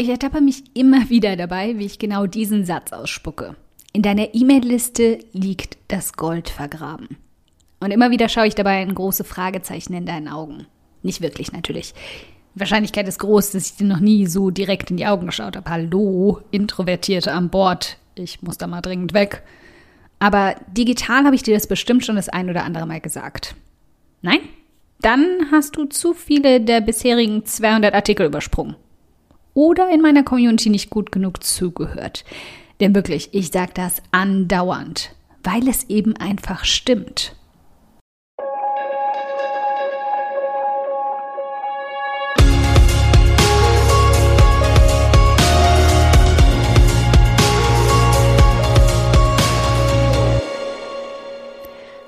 Ich ertappe mich immer wieder dabei, wie ich genau diesen Satz ausspucke. In deiner E-Mail-Liste liegt das Gold vergraben. Und immer wieder schaue ich dabei ein große Fragezeichen in deinen Augen. Nicht wirklich natürlich. Die Wahrscheinlichkeit ist groß, dass ich dir noch nie so direkt in die Augen geschaut habe. Hallo, Introvertierte an Bord. Ich muss da mal dringend weg. Aber digital habe ich dir das bestimmt schon das ein oder andere Mal gesagt. Nein? Dann hast du zu viele der bisherigen 200 Artikel übersprungen. Oder in meiner Community nicht gut genug zugehört. Denn wirklich, ich sage das andauernd, weil es eben einfach stimmt.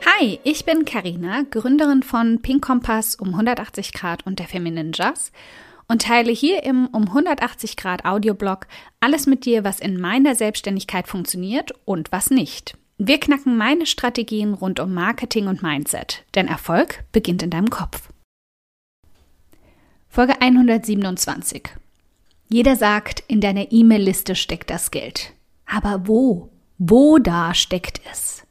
Hi, ich bin Karina, Gründerin von Pink Kompass um 180 Grad und der Feminine Jazz und teile hier im um 180 Grad Audioblog alles mit dir, was in meiner Selbstständigkeit funktioniert und was nicht. Wir knacken meine Strategien rund um Marketing und Mindset, denn Erfolg beginnt in deinem Kopf. Folge 127. Jeder sagt, in deiner E-Mail-Liste steckt das Geld. Aber wo? Wo da steckt es?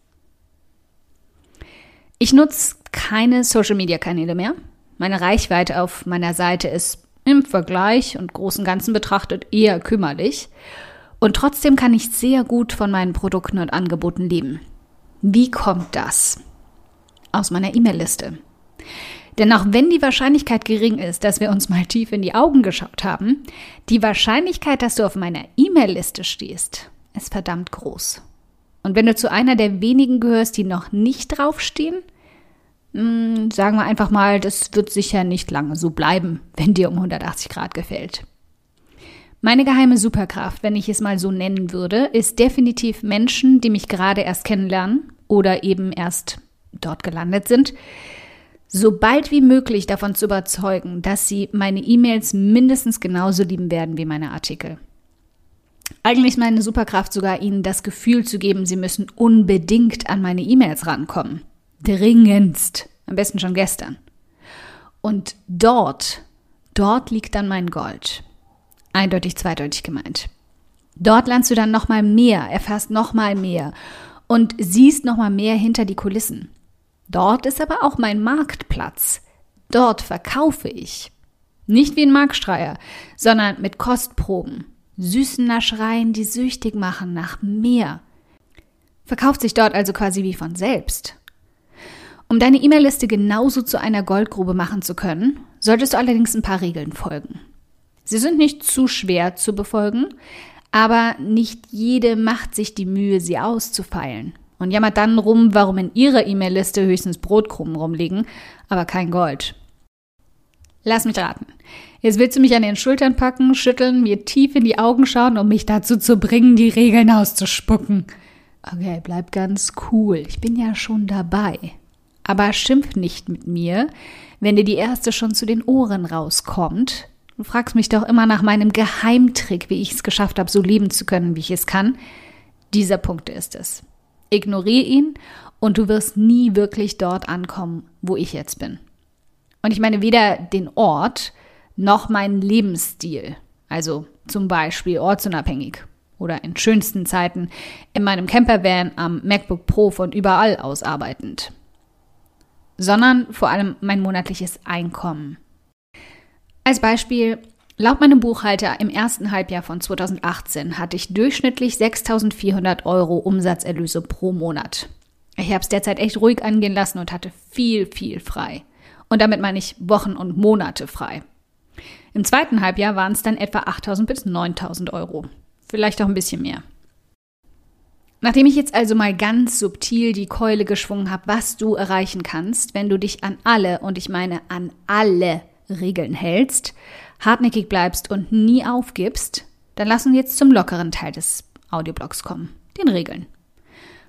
Ich nutze keine Social-Media-Kanäle mehr. Meine Reichweite auf meiner Seite ist im Vergleich und großen Ganzen betrachtet eher kümmerlich. Und trotzdem kann ich sehr gut von meinen Produkten und Angeboten leben. Wie kommt das? Aus meiner E-Mail-Liste. Denn auch wenn die Wahrscheinlichkeit gering ist, dass wir uns mal tief in die Augen geschaut haben, die Wahrscheinlichkeit, dass du auf meiner E-Mail-Liste stehst, ist verdammt groß. Und wenn du zu einer der wenigen gehörst, die noch nicht draufstehen, hm, sagen wir einfach mal, das wird sicher nicht lange so bleiben, wenn dir um 180 Grad gefällt. Meine geheime Superkraft, wenn ich es mal so nennen würde, ist definitiv Menschen, die mich gerade erst kennenlernen oder eben erst dort gelandet sind, so bald wie möglich davon zu überzeugen, dass sie meine E-Mails mindestens genauso lieben werden wie meine Artikel. Eigentlich meine Superkraft sogar ihnen das Gefühl zu geben, sie müssen unbedingt an meine E-Mails rankommen. Dringendst. Am besten schon gestern. Und dort, dort liegt dann mein Gold. Eindeutig zweideutig gemeint. Dort lernst du dann nochmal mehr, erfährst nochmal mehr und siehst nochmal mehr hinter die Kulissen. Dort ist aber auch mein Marktplatz. Dort verkaufe ich. Nicht wie ein Marktstreier, sondern mit Kostproben, süßen Naschereien, die süchtig machen nach mehr. Verkauft sich dort also quasi wie von selbst. Um deine E-Mail-Liste genauso zu einer Goldgrube machen zu können, solltest du allerdings ein paar Regeln folgen. Sie sind nicht zu schwer zu befolgen, aber nicht jede macht sich die Mühe, sie auszufeilen und jammert dann rum, warum in ihrer E-Mail-Liste höchstens Brotkrumen rumliegen, aber kein Gold. Lass mich raten. Jetzt willst du mich an den Schultern packen, schütteln, mir tief in die Augen schauen, um mich dazu zu bringen, die Regeln auszuspucken. Okay, bleib ganz cool. Ich bin ja schon dabei. Aber schimpf nicht mit mir, wenn dir die erste schon zu den Ohren rauskommt. Du fragst mich doch immer nach meinem Geheimtrick, wie ich es geschafft habe, so leben zu können, wie ich es kann. Dieser Punkt ist es. Ignoriere ihn und du wirst nie wirklich dort ankommen, wo ich jetzt bin. Und ich meine weder den Ort noch meinen Lebensstil. Also zum Beispiel ortsunabhängig oder in schönsten Zeiten in meinem Campervan am MacBook Pro von überall aus arbeitend sondern vor allem mein monatliches Einkommen. Als Beispiel, laut meinem Buchhalter im ersten Halbjahr von 2018 hatte ich durchschnittlich 6.400 Euro Umsatzerlöse pro Monat. Ich habe es derzeit echt ruhig angehen lassen und hatte viel, viel frei. Und damit meine ich Wochen und Monate frei. Im zweiten Halbjahr waren es dann etwa 8.000 bis 9.000 Euro. Vielleicht auch ein bisschen mehr. Nachdem ich jetzt also mal ganz subtil die Keule geschwungen habe, was du erreichen kannst, wenn du dich an alle, und ich meine an alle Regeln hältst, hartnäckig bleibst und nie aufgibst, dann lassen wir jetzt zum lockeren Teil des Audioblogs kommen, den Regeln.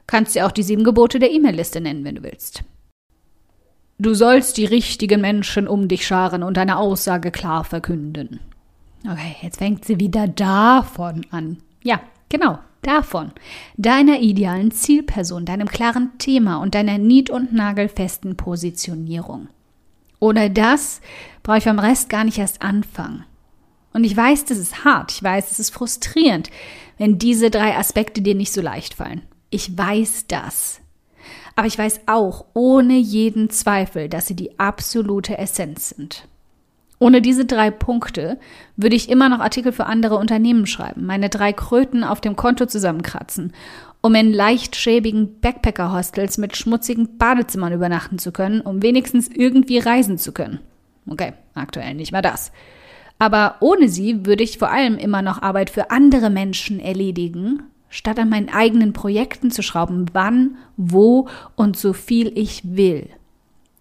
Kannst dir auch die sieben Gebote der E-Mail-Liste nennen, wenn du willst. Du sollst die richtigen Menschen um dich scharen und deine Aussage klar verkünden. Okay, jetzt fängt sie wieder davon an. Ja, genau, davon, deiner idealen Zielperson, deinem klaren Thema und deiner nied- und nagelfesten Positionierung. Ohne das brauche ich beim Rest gar nicht erst anfangen. Und ich weiß, das ist hart, ich weiß, es ist frustrierend, wenn diese drei Aspekte dir nicht so leicht fallen. Ich weiß das. Aber ich weiß auch ohne jeden Zweifel, dass sie die absolute Essenz sind. Ohne diese drei Punkte würde ich immer noch Artikel für andere Unternehmen schreiben, meine drei Kröten auf dem Konto zusammenkratzen, um in leicht schäbigen Backpacker-Hostels mit schmutzigen Badezimmern übernachten zu können, um wenigstens irgendwie reisen zu können. Okay, aktuell nicht mehr das. Aber ohne sie würde ich vor allem immer noch Arbeit für andere Menschen erledigen, statt an meinen eigenen Projekten zu schrauben, wann, wo und so viel ich will.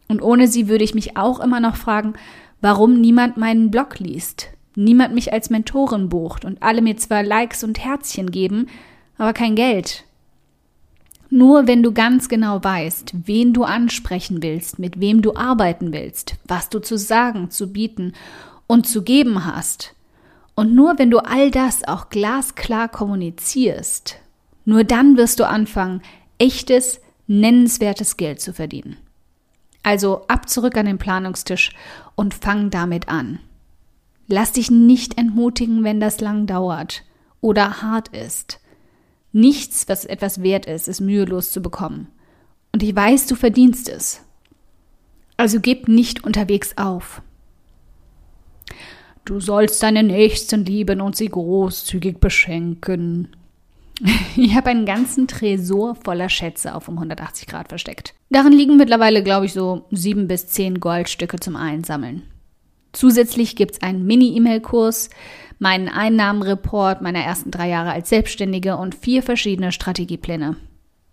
Und ohne sie würde ich mich auch immer noch fragen, warum niemand meinen Blog liest, niemand mich als Mentorin bucht und alle mir zwar Likes und Herzchen geben, aber kein Geld. Nur wenn du ganz genau weißt, wen du ansprechen willst, mit wem du arbeiten willst, was du zu sagen, zu bieten und zu geben hast, und nur wenn du all das auch glasklar kommunizierst, nur dann wirst du anfangen, echtes, nennenswertes Geld zu verdienen. Also ab zurück an den Planungstisch und fang damit an. Lass dich nicht entmutigen, wenn das lang dauert oder hart ist. Nichts, was etwas wert ist, ist mühelos zu bekommen. Und ich weiß, du verdienst es. Also gib nicht unterwegs auf. Du sollst deine Nächsten lieben und sie großzügig beschenken. Ich habe einen ganzen Tresor voller Schätze auf um 180 Grad versteckt. Darin liegen mittlerweile, glaube ich, so sieben bis zehn Goldstücke zum Einsammeln. Zusätzlich gibt es einen Mini-E-Mail-Kurs, meinen Einnahmenreport meiner ersten drei Jahre als Selbstständige und vier verschiedene Strategiepläne.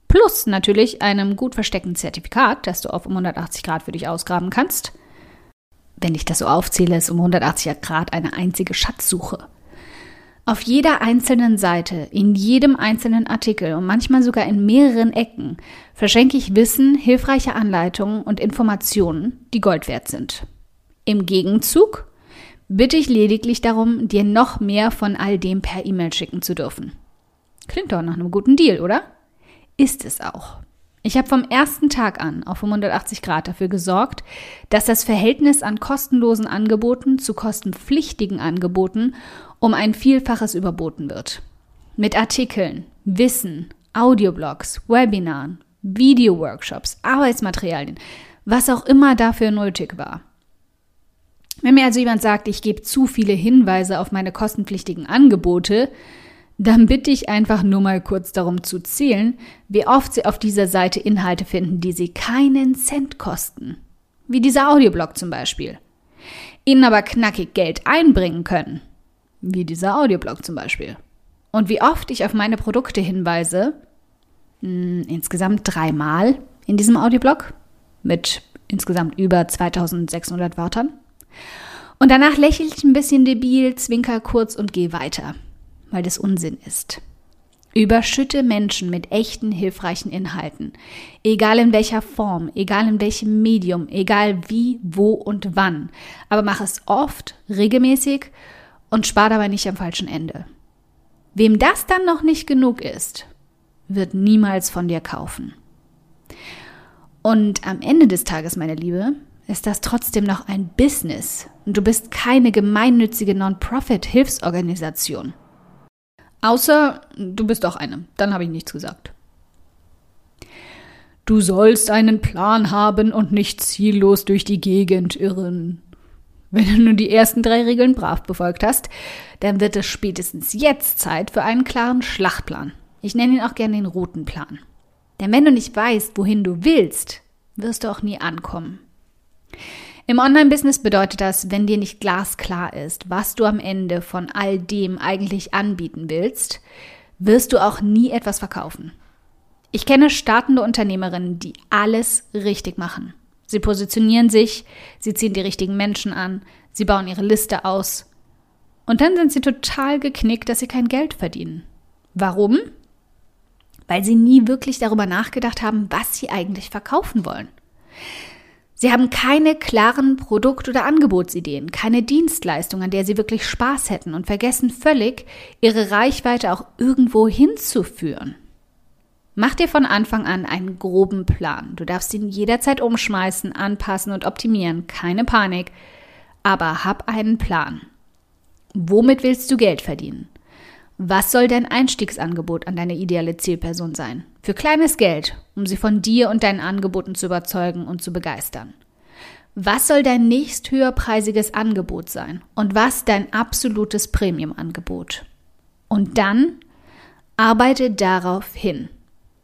Plus natürlich einem gut versteckten Zertifikat, das du auf um 180 Grad für dich ausgraben kannst. Wenn ich das so aufzähle, ist um 180 Grad eine einzige Schatzsuche. Auf jeder einzelnen Seite, in jedem einzelnen Artikel und manchmal sogar in mehreren Ecken verschenke ich Wissen, hilfreiche Anleitungen und Informationen, die Gold wert sind. Im Gegenzug bitte ich lediglich darum, dir noch mehr von all dem per E-Mail schicken zu dürfen. Klingt doch nach einem guten Deal, oder? Ist es auch. Ich habe vom ersten Tag an auf 180 Grad dafür gesorgt, dass das Verhältnis an kostenlosen Angeboten zu kostenpflichtigen Angeboten um ein Vielfaches überboten wird. Mit Artikeln, Wissen, Audioblogs, Webinaren, Videoworkshops, Arbeitsmaterialien, was auch immer dafür nötig war. Wenn mir also jemand sagt, ich gebe zu viele Hinweise auf meine kostenpflichtigen Angebote, dann bitte ich einfach nur mal kurz darum zu zählen, wie oft Sie auf dieser Seite Inhalte finden, die Sie keinen Cent kosten. Wie dieser Audioblog zum Beispiel. Ihnen aber knackig Geld einbringen können. Wie dieser Audioblog zum Beispiel. Und wie oft ich auf meine Produkte hinweise, mh, hm, insgesamt dreimal in diesem Audioblog mit insgesamt über 2600 Wörtern. Und danach lächle ich ein bisschen debil, zwinker kurz und gehe weiter, weil das Unsinn ist. Überschütte Menschen mit echten, hilfreichen Inhalten. Egal in welcher Form, egal in welchem Medium, egal wie, wo und wann. Aber mach es oft, regelmäßig und spar dabei nicht am falschen Ende. Wem das dann noch nicht genug ist, wird niemals von dir kaufen. Und am Ende des Tages, meine Liebe, ist das trotzdem noch ein Business und du bist keine gemeinnützige Non-Profit-Hilfsorganisation. Außer du bist doch eine, dann habe ich nichts gesagt. Du sollst einen Plan haben und nicht ziellos durch die Gegend irren. Wenn du nur die ersten drei Regeln brav befolgt hast, dann wird es spätestens jetzt Zeit für einen klaren Schlachtplan. Ich nenne ihn auch gerne den roten Plan. Denn wenn du nicht weißt, wohin du willst, wirst du auch nie ankommen. Im Online-Business bedeutet das, wenn dir nicht glasklar ist, was du am Ende von all dem eigentlich anbieten willst, wirst du auch nie etwas verkaufen. Ich kenne startende Unternehmerinnen, die alles richtig machen. Sie positionieren sich, sie ziehen die richtigen Menschen an, sie bauen ihre Liste aus. Und dann sind sie total geknickt, dass sie kein Geld verdienen. Warum? Weil sie nie wirklich darüber nachgedacht haben, was sie eigentlich verkaufen wollen. Sie haben keine klaren Produkt- oder Angebotsideen, keine Dienstleistung, an der sie wirklich Spaß hätten und vergessen völlig, ihre Reichweite auch irgendwo hinzuführen. Mach dir von Anfang an einen groben Plan. Du darfst ihn jederzeit umschmeißen, anpassen und optimieren. Keine Panik. Aber hab einen Plan. Womit willst du Geld verdienen? Was soll dein Einstiegsangebot an deine ideale Zielperson sein? Für kleines Geld, um sie von dir und deinen Angeboten zu überzeugen und zu begeistern. Was soll dein nächst höherpreisiges Angebot sein? Und was dein absolutes Premium-Angebot? Und dann arbeite darauf hin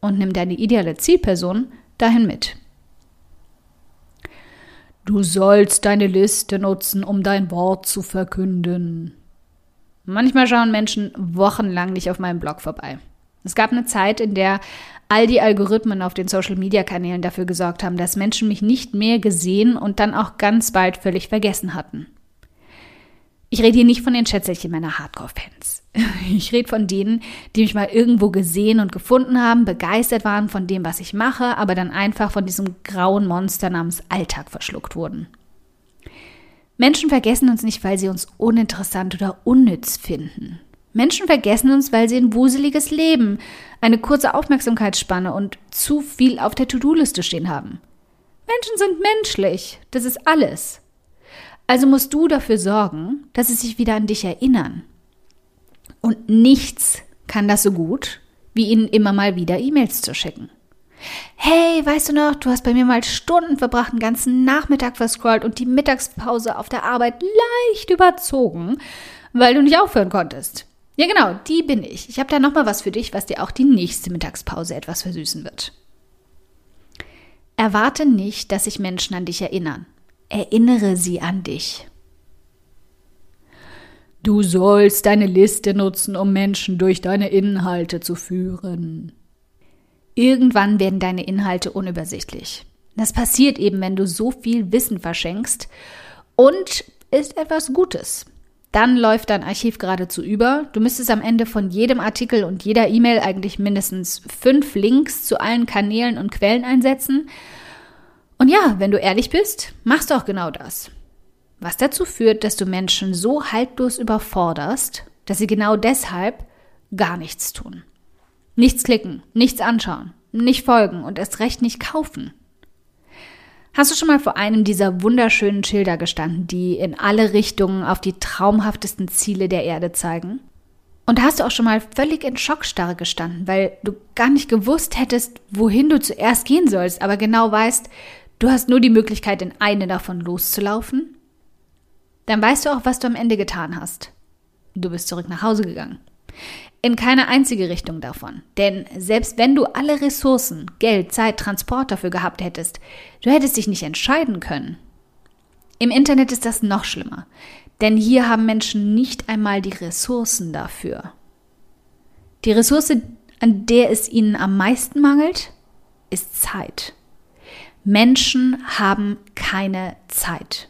und nimm deine ideale Zielperson dahin mit. Du sollst deine Liste nutzen, um dein Wort zu verkünden. Manchmal schauen Menschen wochenlang nicht auf meinem Blog vorbei. Es gab eine Zeit, in der all die Algorithmen auf den Social-Media-Kanälen dafür gesorgt haben, dass Menschen mich nicht mehr gesehen und dann auch ganz bald völlig vergessen hatten. Ich rede hier nicht von den Schätzelchen meiner Hardcore-Fans. Ich rede von denen, die mich mal irgendwo gesehen und gefunden haben, begeistert waren von dem, was ich mache, aber dann einfach von diesem grauen Monster namens Alltag verschluckt wurden. Menschen vergessen uns nicht, weil sie uns uninteressant oder unnütz finden. Menschen vergessen uns, weil sie ein wuseliges Leben, eine kurze Aufmerksamkeitsspanne und zu viel auf der To-Do-Liste stehen haben. Menschen sind menschlich, das ist alles. Also musst du dafür sorgen, dass sie sich wieder an dich erinnern. Und nichts kann das so gut, wie ihnen immer mal wieder E-Mails zu schicken. Hey, weißt du noch, du hast bei mir mal Stunden verbracht, einen ganzen Nachmittag verscrollt und die Mittagspause auf der Arbeit leicht überzogen, weil du nicht aufhören konntest. Ja, genau, die bin ich. Ich habe da nochmal was für dich, was dir auch die nächste Mittagspause etwas versüßen wird. Erwarte nicht, dass sich Menschen an dich erinnern. Erinnere sie an dich. Du sollst deine Liste nutzen, um Menschen durch deine Inhalte zu führen. Irgendwann werden deine Inhalte unübersichtlich. Das passiert eben, wenn du so viel Wissen verschenkst und ist etwas Gutes. Dann läuft dein Archiv geradezu über. Du müsstest am Ende von jedem Artikel und jeder E-Mail eigentlich mindestens fünf Links zu allen Kanälen und Quellen einsetzen. Und ja, wenn du ehrlich bist, machst du auch genau das. Was dazu führt, dass du Menschen so haltlos überforderst, dass sie genau deshalb gar nichts tun. Nichts klicken, nichts anschauen, nicht folgen und erst recht nicht kaufen. Hast du schon mal vor einem dieser wunderschönen Schilder gestanden, die in alle Richtungen auf die traumhaftesten Ziele der Erde zeigen? Und hast du auch schon mal völlig in Schockstarre gestanden, weil du gar nicht gewusst hättest, wohin du zuerst gehen sollst, aber genau weißt, du hast nur die Möglichkeit, in eine davon loszulaufen? Dann weißt du auch, was du am Ende getan hast. Du bist zurück nach Hause gegangen in keine einzige Richtung davon. Denn selbst wenn du alle Ressourcen, Geld, Zeit, Transport dafür gehabt hättest, du hättest dich nicht entscheiden können. Im Internet ist das noch schlimmer, denn hier haben Menschen nicht einmal die Ressourcen dafür. Die Ressource, an der es ihnen am meisten mangelt, ist Zeit. Menschen haben keine Zeit.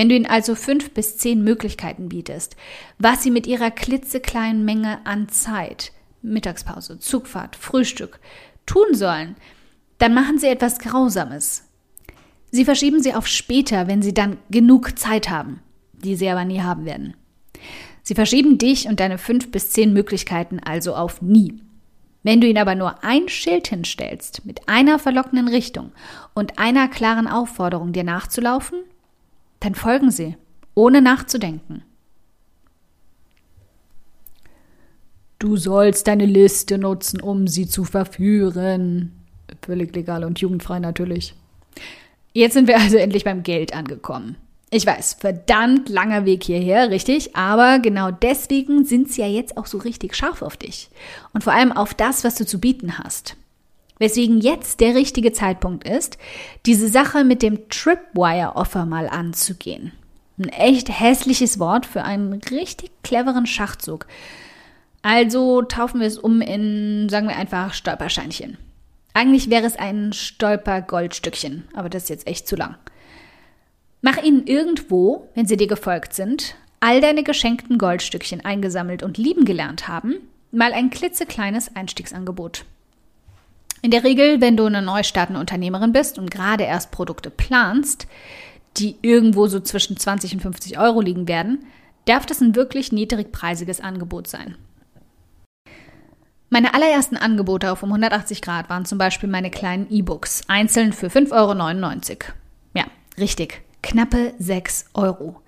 Wenn du ihnen also fünf bis zehn Möglichkeiten bietest, was sie mit ihrer klitzekleinen Menge an Zeit, Mittagspause, Zugfahrt, Frühstück, tun sollen, dann machen sie etwas Grausames. Sie verschieben sie auf später, wenn sie dann genug Zeit haben, die sie aber nie haben werden. Sie verschieben dich und deine fünf bis zehn Möglichkeiten also auf nie. Wenn du ihnen aber nur ein Schild hinstellst mit einer verlockenden Richtung und einer klaren Aufforderung, dir nachzulaufen, dann folgen Sie, ohne nachzudenken. Du sollst deine Liste nutzen, um sie zu verführen. Völlig legal und jugendfrei natürlich. Jetzt sind wir also endlich beim Geld angekommen. Ich weiß, verdammt langer Weg hierher, richtig, aber genau deswegen sind sie ja jetzt auch so richtig scharf auf dich und vor allem auf das, was du zu bieten hast. Weswegen jetzt der richtige Zeitpunkt ist, diese Sache mit dem Tripwire-Offer mal anzugehen. Ein echt hässliches Wort für einen richtig cleveren Schachzug. Also taufen wir es um in, sagen wir einfach, Stolperscheinchen. Eigentlich wäre es ein Stolper-Goldstückchen, aber das ist jetzt echt zu lang. Mach ihnen irgendwo, wenn sie dir gefolgt sind, all deine geschenkten Goldstückchen eingesammelt und lieben gelernt haben, mal ein klitzekleines Einstiegsangebot. In der Regel, wenn du eine neu startende Unternehmerin bist und gerade erst Produkte planst, die irgendwo so zwischen 20 und 50 Euro liegen werden, darf das ein wirklich niedrigpreisiges Angebot sein. Meine allerersten Angebote auf um 180 Grad waren zum Beispiel meine kleinen E-Books, einzeln für 5,99 Euro. Ja, richtig, knappe 6 Euro.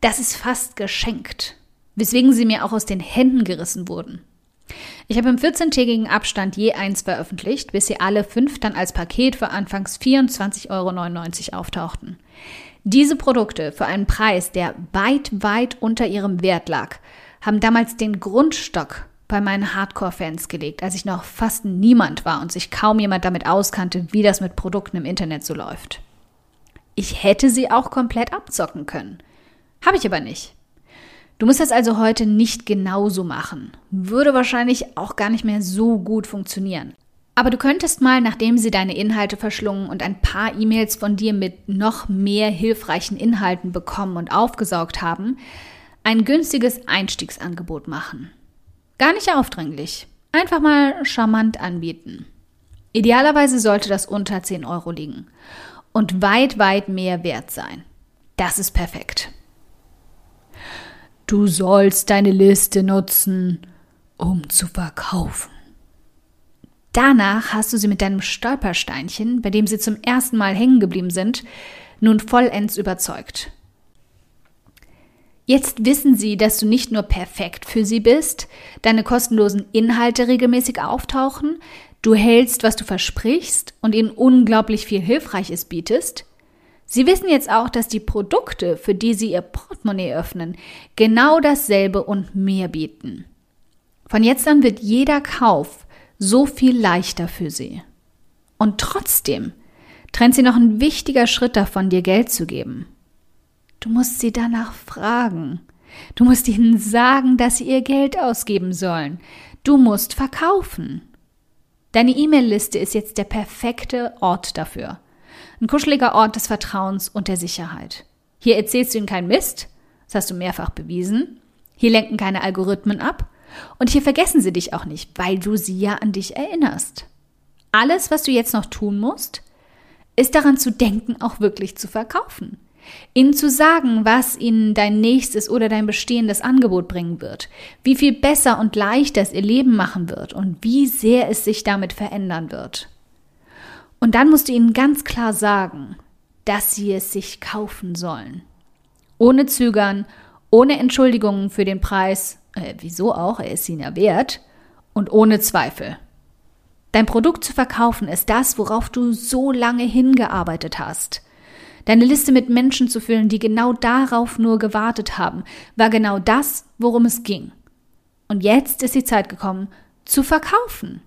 Das ist fast geschenkt. weswegen sie mir auch aus den Händen gerissen wurden. Ich habe im 14-tägigen Abstand je eins veröffentlicht, bis sie alle fünf dann als Paket für anfangs 24,99 Euro auftauchten. Diese Produkte für einen Preis, der weit, weit unter ihrem Wert lag, haben damals den Grundstock bei meinen Hardcore-Fans gelegt, als ich noch fast niemand war und sich kaum jemand damit auskannte, wie das mit Produkten im Internet so läuft. Ich hätte sie auch komplett abzocken können. Habe ich aber nicht. Du musst das also heute nicht genauso machen. Würde wahrscheinlich auch gar nicht mehr so gut funktionieren. Aber du könntest mal, nachdem sie deine Inhalte verschlungen und ein paar E-Mails von dir mit noch mehr hilfreichen Inhalten bekommen und aufgesaugt haben, ein günstiges Einstiegsangebot machen. Gar nicht aufdringlich. Einfach mal charmant anbieten. Idealerweise sollte das unter 10 Euro liegen und weit, weit mehr wert sein. Das ist perfekt. Du sollst deine Liste nutzen, um zu verkaufen. Danach hast du sie mit deinem Stolpersteinchen, bei dem sie zum ersten Mal hängen geblieben sind, nun vollends überzeugt. Jetzt wissen sie, dass du nicht nur perfekt für sie bist, deine kostenlosen Inhalte regelmäßig auftauchen, du hältst, was du versprichst und ihnen unglaublich viel Hilfreiches bietest, Sie wissen jetzt auch, dass die Produkte, für die Sie Ihr Portemonnaie öffnen, genau dasselbe und mehr bieten. Von jetzt an wird jeder Kauf so viel leichter für Sie. Und trotzdem trennt Sie noch ein wichtiger Schritt davon, dir Geld zu geben. Du musst sie danach fragen. Du musst ihnen sagen, dass sie ihr Geld ausgeben sollen. Du musst verkaufen. Deine E-Mail-Liste ist jetzt der perfekte Ort dafür. Ein kuscheliger Ort des Vertrauens und der Sicherheit. Hier erzählst du ihnen keinen Mist, das hast du mehrfach bewiesen. Hier lenken keine Algorithmen ab und hier vergessen sie dich auch nicht, weil du sie ja an dich erinnerst. Alles, was du jetzt noch tun musst, ist daran zu denken, auch wirklich zu verkaufen. Ihnen zu sagen, was ihnen dein nächstes oder dein bestehendes Angebot bringen wird, wie viel besser und leichter es ihr Leben machen wird und wie sehr es sich damit verändern wird. Und dann musst du ihnen ganz klar sagen, dass sie es sich kaufen sollen. Ohne Zögern, ohne Entschuldigungen für den Preis, äh, wieso auch, er ist ihnen ja wert, und ohne Zweifel. Dein Produkt zu verkaufen ist das, worauf du so lange hingearbeitet hast. Deine Liste mit Menschen zu füllen, die genau darauf nur gewartet haben, war genau das, worum es ging. Und jetzt ist die Zeit gekommen, zu verkaufen.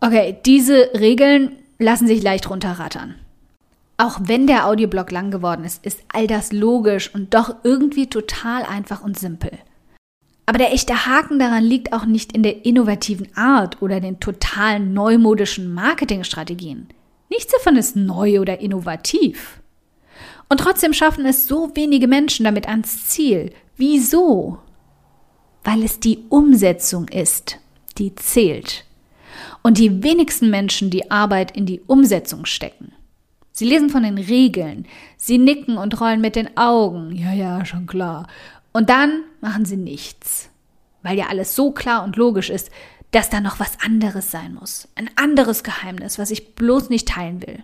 Okay, diese Regeln lassen sich leicht runterrattern. Auch wenn der Audioblog lang geworden ist, ist all das logisch und doch irgendwie total einfach und simpel. Aber der echte Haken daran liegt auch nicht in der innovativen Art oder den total neumodischen Marketingstrategien. Nichts davon ist neu oder innovativ. Und trotzdem schaffen es so wenige Menschen damit ans Ziel. Wieso? Weil es die Umsetzung ist, die zählt und die wenigsten Menschen die Arbeit in die Umsetzung stecken. Sie lesen von den Regeln, sie nicken und rollen mit den Augen, ja, ja, schon klar. Und dann machen sie nichts, weil ja alles so klar und logisch ist, dass da noch was anderes sein muss, ein anderes Geheimnis, was ich bloß nicht teilen will.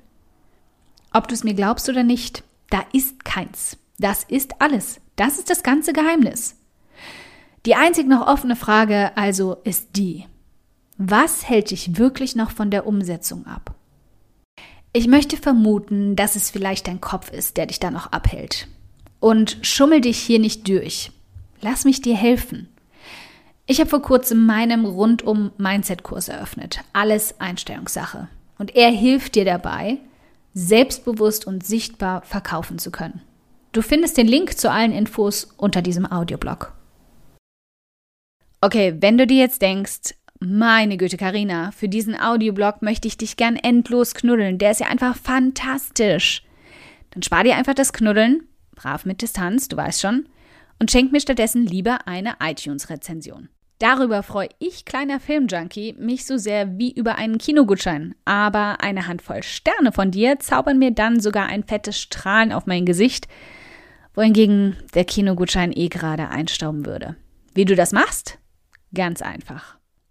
Ob du es mir glaubst oder nicht, da ist keins. Das ist alles. Das ist das ganze Geheimnis. Die einzig noch offene Frage also ist die, was hält dich wirklich noch von der Umsetzung ab? Ich möchte vermuten, dass es vielleicht dein Kopf ist, der dich da noch abhält. Und schummel dich hier nicht durch. Lass mich dir helfen. Ich habe vor kurzem meinem rundum Mindset-Kurs eröffnet. Alles Einstellungssache. Und er hilft dir dabei, selbstbewusst und sichtbar verkaufen zu können. Du findest den Link zu allen Infos unter diesem Audioblog. Okay, wenn du dir jetzt denkst, meine Güte, Karina, für diesen Audioblog möchte ich dich gern endlos knuddeln. Der ist ja einfach fantastisch. Dann spar dir einfach das Knuddeln, brav mit Distanz, du weißt schon, und schenk mir stattdessen lieber eine iTunes-Rezension. Darüber freue ich, kleiner Filmjunkie, mich so sehr wie über einen Kinogutschein. Aber eine Handvoll Sterne von dir zaubern mir dann sogar ein fettes Strahlen auf mein Gesicht, wohingegen der Kinogutschein eh gerade einstauben würde. Wie du das machst? Ganz einfach.